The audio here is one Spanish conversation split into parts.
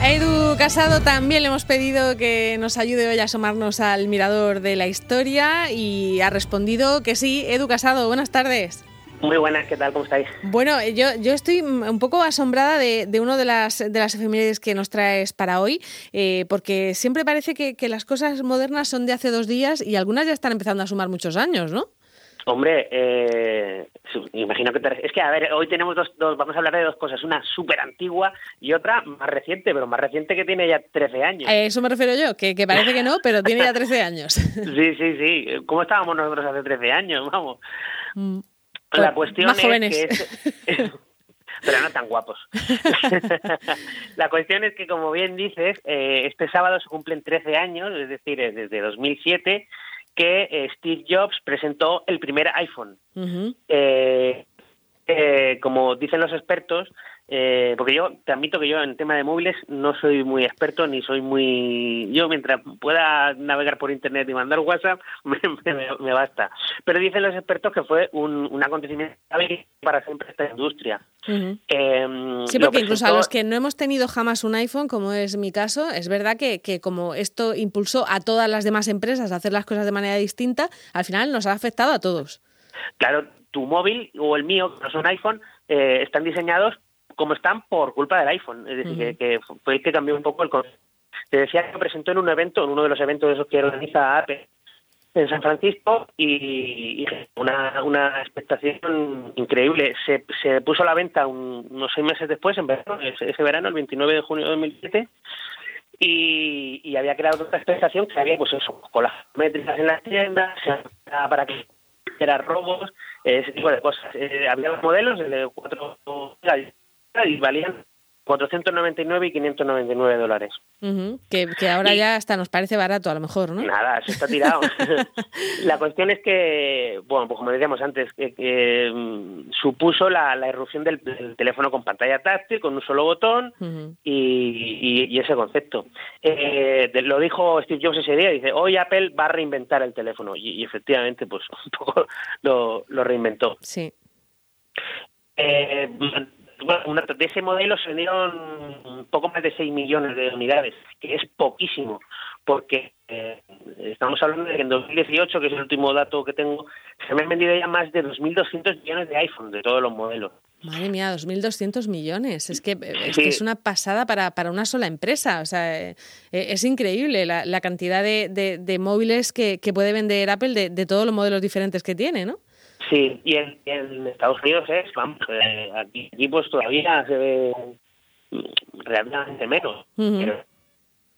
A Edu Casado también le hemos pedido que nos ayude hoy a asomarnos al mirador de la historia y ha respondido que sí. Edu Casado, buenas tardes. Muy buenas, ¿qué tal? ¿Cómo estáis? Bueno, yo, yo estoy un poco asombrada de, de una de las, de las efemérides que nos traes para hoy, eh, porque siempre parece que, que las cosas modernas son de hace dos días y algunas ya están empezando a sumar muchos años, ¿no? Hombre, eh, imagino que te... Es que, a ver, hoy tenemos dos, dos, vamos a hablar de dos cosas, una súper antigua y otra más reciente, pero más reciente que tiene ya 13 años. A eso me refiero yo, que, que parece que no, pero tiene ya 13 años. sí, sí, sí. ¿Cómo estábamos nosotros hace 13 años? Vamos. Mm, La pues, cuestión más es jóvenes. que... es- pero no tan guapos. La cuestión es que, como bien dices, eh, este sábado se cumplen 13 años, es decir, desde 2007, que eh, Steve Jobs presentó el primer iPhone. Eh, eh, como dicen los expertos, eh, porque yo te admito que yo en tema de móviles no soy muy experto ni soy muy... Yo mientras pueda navegar por internet y mandar WhatsApp me, me- me basta. Pero dicen los expertos que fue un, un acontecimiento para siempre esta industria. Eh, Sí, porque incluso a los que no hemos tenido jamás un iPhone, como es mi caso, es verdad que, que como esto impulsó a todas las demás empresas a hacer las cosas de manera distinta, al final nos ha afectado a todos. Claro, tu móvil o el mío, que no es un iPhone, eh, están diseñados como están por culpa del iPhone. Es decir, que, que fue el que cambió un poco el concepto. Te decía que presentó en un evento, en uno de los eventos de esos que organiza Apple en San Francisco y, y una, una expectación increíble. Se, se puso a la venta un- unos seis meses después, en verano, ese, ese verano, el 29 de junio de 2007, y, y había creado otra expectación que había, pues eso, con las métricas en las tiendas, para que era robos, ese tipo de cosas. Eh, había los modelos, el de 4 y valían 499 y 599 dólares. Ujú. Que, que ahora Y- ya hasta nos parece barato, a lo mejor, ¿no? Nada, se está tirado. la cuestión es que, bueno, pues como decíamos antes, que, que, mm, supuso la, la irrupción del, del teléfono con pantalla táctil, con un solo botón y, y- y ese concepto. Eh, de- lo dijo Steve Jobs ese día, dice, hoy Apple va a reinventar el teléfono. Y, y efectivamente, pues un poco lo, lo reinventó. Sí. Eh, bueno, una- de ese modelo se vendieron un poco más de 6 millones de unidades, que es poquísimo, porque eh, estamos hablando de que en 2018, que es el último dato que tengo, se me han vendido ya más de 2.200 millones de iPhone de todos los modelos. Madre mía, 2.200 millones. Es que es, Sí. que es una pasada para, para una sola empresa. O sea, eh, es increíble la, la cantidad de, de- de móviles que, que puede vender Apple de, de todos los modelos diferentes que tiene, ¿no? Sí, y en, en Estados Unidos es, vamos, eh, aquí, aquí pues todavía se ve relativamente menos, pero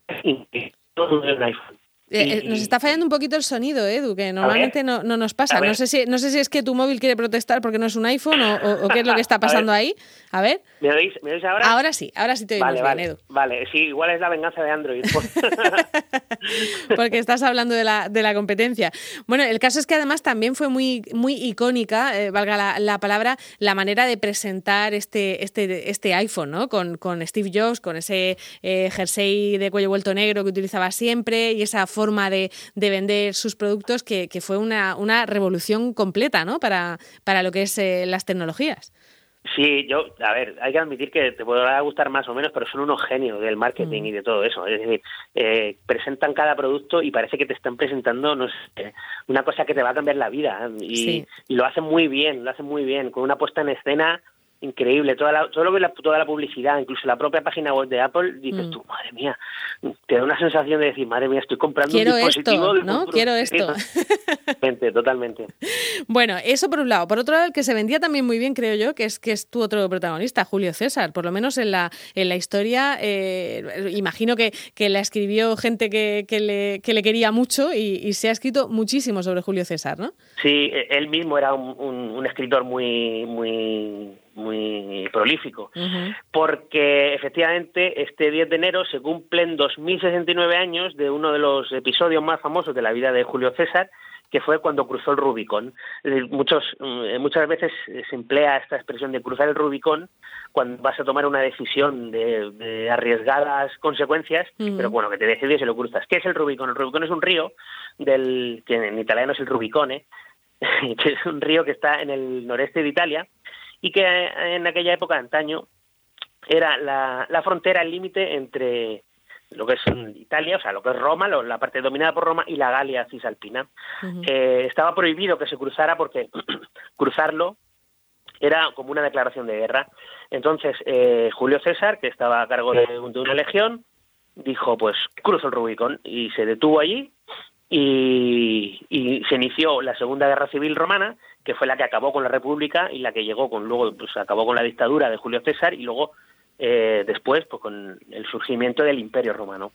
es increíble, todo es un iPhone. Eh, eh, Y- nos está fallando un poquito el sonido, Edu, que normalmente no, no nos pasa. No sé, si, no sé si es que tu móvil quiere protestar porque no es un iPhone o, o- o qué es lo que está A pasando ahí. A ver, ¿Me oís, ¿Me oís ahora? ahora sí, ahora sí te oímos Vale, bien, vale, Edu. vale, sí, igual es la venganza de Android. porque estás hablando de la, de la competencia. Bueno, el caso es que además también fue muy, muy icónica, eh, valga la, la palabra, la manera de presentar este, este, este iPhone, ¿no? Con, con Steve Jobs, con ese eh, jersey de cuello vuelto negro que utilizaba siempre y esa forma de, de vender sus productos que, que fue una, una revolución completa, ¿no? Para, para lo que es eh, las tecnologías. Sí, yo, a ver, hay que admitir que te podrá gustar más o menos, pero son unos genios del marketing Mm. y de todo eso. Es decir, eh, presentan cada producto y parece que te están presentando, no sé, una cosa que te va a cambiar la vida. Y, Sí. y lo hacen muy bien, lo hacen muy bien, con una puesta en escena increíble. Toda la, todo lo que la, toda la publicidad, incluso la propia página web de Apple, dices Mm. tú, madre mía, te da una sensación de decir, madre mía, estoy comprando Quiero un dispositivo esto, ¿no? Quiero esto. Totalmente, totalmente. Bueno, eso por un lado. Por otro lado, el que se vendía también muy bien, creo yo, que es que es tu otro protagonista, Julio César. Por lo menos en la, en la historia, eh, imagino que, que la escribió gente que, que, le, que le quería mucho y, y se ha escrito muchísimo sobre Julio César, ¿no? Sí, e- él mismo era un, un- un escritor muy, muy, muy prolífico, Ujú. porque efectivamente este 10 de enero se cumplen 2069 años de uno de los episodios más famosos de la vida de Julio César, que fue cuando cruzó el Rubicón. Decir, muchos, mm, muchas veces se emplea esta expresión de cruzar el Rubicón cuando vas a tomar una decisión de, de arriesgadas consecuencias, pero bueno, que te decides y lo cruzas. ¿Qué es el Rubicón? El Rubicón es un río del que en italiano es el Rubicone, que es un río que está en el noreste de Italia y que en aquella época, antaño, era la, la frontera, el límite entre lo que es Italia, o sea, lo que es Roma, la parte dominada por Roma, y la Galia cisalpina. eh, estaba prohibido que se cruzara porque cruzarlo era como una declaración de guerra. Entonces, eh, Julio César, que estaba a cargo de, de, una legión, dijo, pues cruzo el Rubicón, y se detuvo allí, y, se inició la Segunda Guerra Civil Romana, que fue la que acabó con la República y la que llegó con luego pues acabó con la dictadura de Julio César y luego eh, después pues con el surgimiento del Imperio Romano.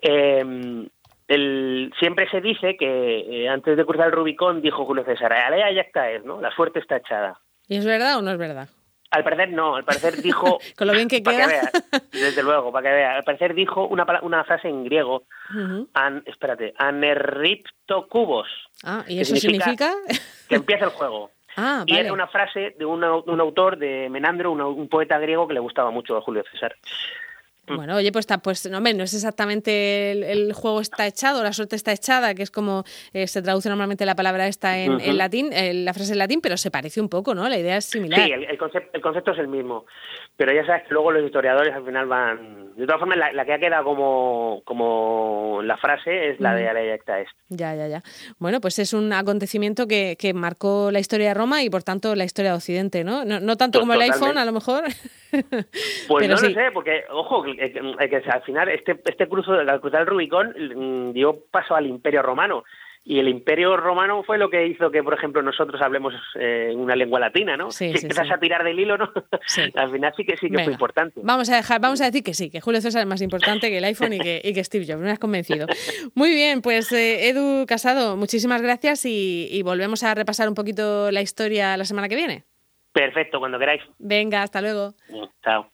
Eh, el, siempre se dice que eh, antes de cruzar el Rubicón dijo Julio César, alea ya está es, ¿no? La suerte está echada. ¿Y es verdad o no es verdad? Al parecer no, al parecer dijo... Con lo bien que queda. Que desde luego, para que vea. Al parecer dijo una, una frase en griego, uh -huh. an, espérate, anerriptocubos. Ah, ¿y eso significa? significa? Que empieza el juego. Ah, y vale. era una frase de un, de un autor, de Menandro, un, un, poeta griego que le gustaba mucho a Julio César. Bueno, oye, pues, está, pues no, no es exactamente el, el, juego está echado, la suerte está echada, que es como eh, se traduce normalmente la palabra esta en, uh -huh. en latín, eh, la frase en latín, pero se parece un poco, ¿no? La idea es similar. Sí, el, el, concepto, el concepto es el mismo, pero ya sabes que luego los historiadores al final van... De todas formas, la, la que ha quedado como, como la frase es la uh -huh. de Alecta Est. Ya, ya, ya. Bueno, pues es un acontecimiento que, que, marcó la historia de Roma y, por tanto, la historia de Occidente, ¿no? No, no tanto como el iPhone, a lo mejor. Pues pero no sí. lo sé, porque, ojo, que, que, al final este, este cruzo, al cruzar el Rubicón, mm, dio paso al Imperio Romano. Y el Imperio Romano fue lo que hizo que, por ejemplo, nosotros hablemos eh, en una lengua latina, ¿no? Sí, si sí, empiezas sí. a tirar del hilo, ¿no? Al final sí que sí que Venga. fue importante. Vamos a dejar, vamos a decir que sí, que Julio César es más importante que el iPhone y que, y que Steve Jobs. Me has convencido. Muy bien, pues eh, Edu Casado, muchísimas gracias y, y volvemos a repasar un poquito la historia la semana que viene. Perfecto, cuando queráis. Venga, hasta luego. Chao.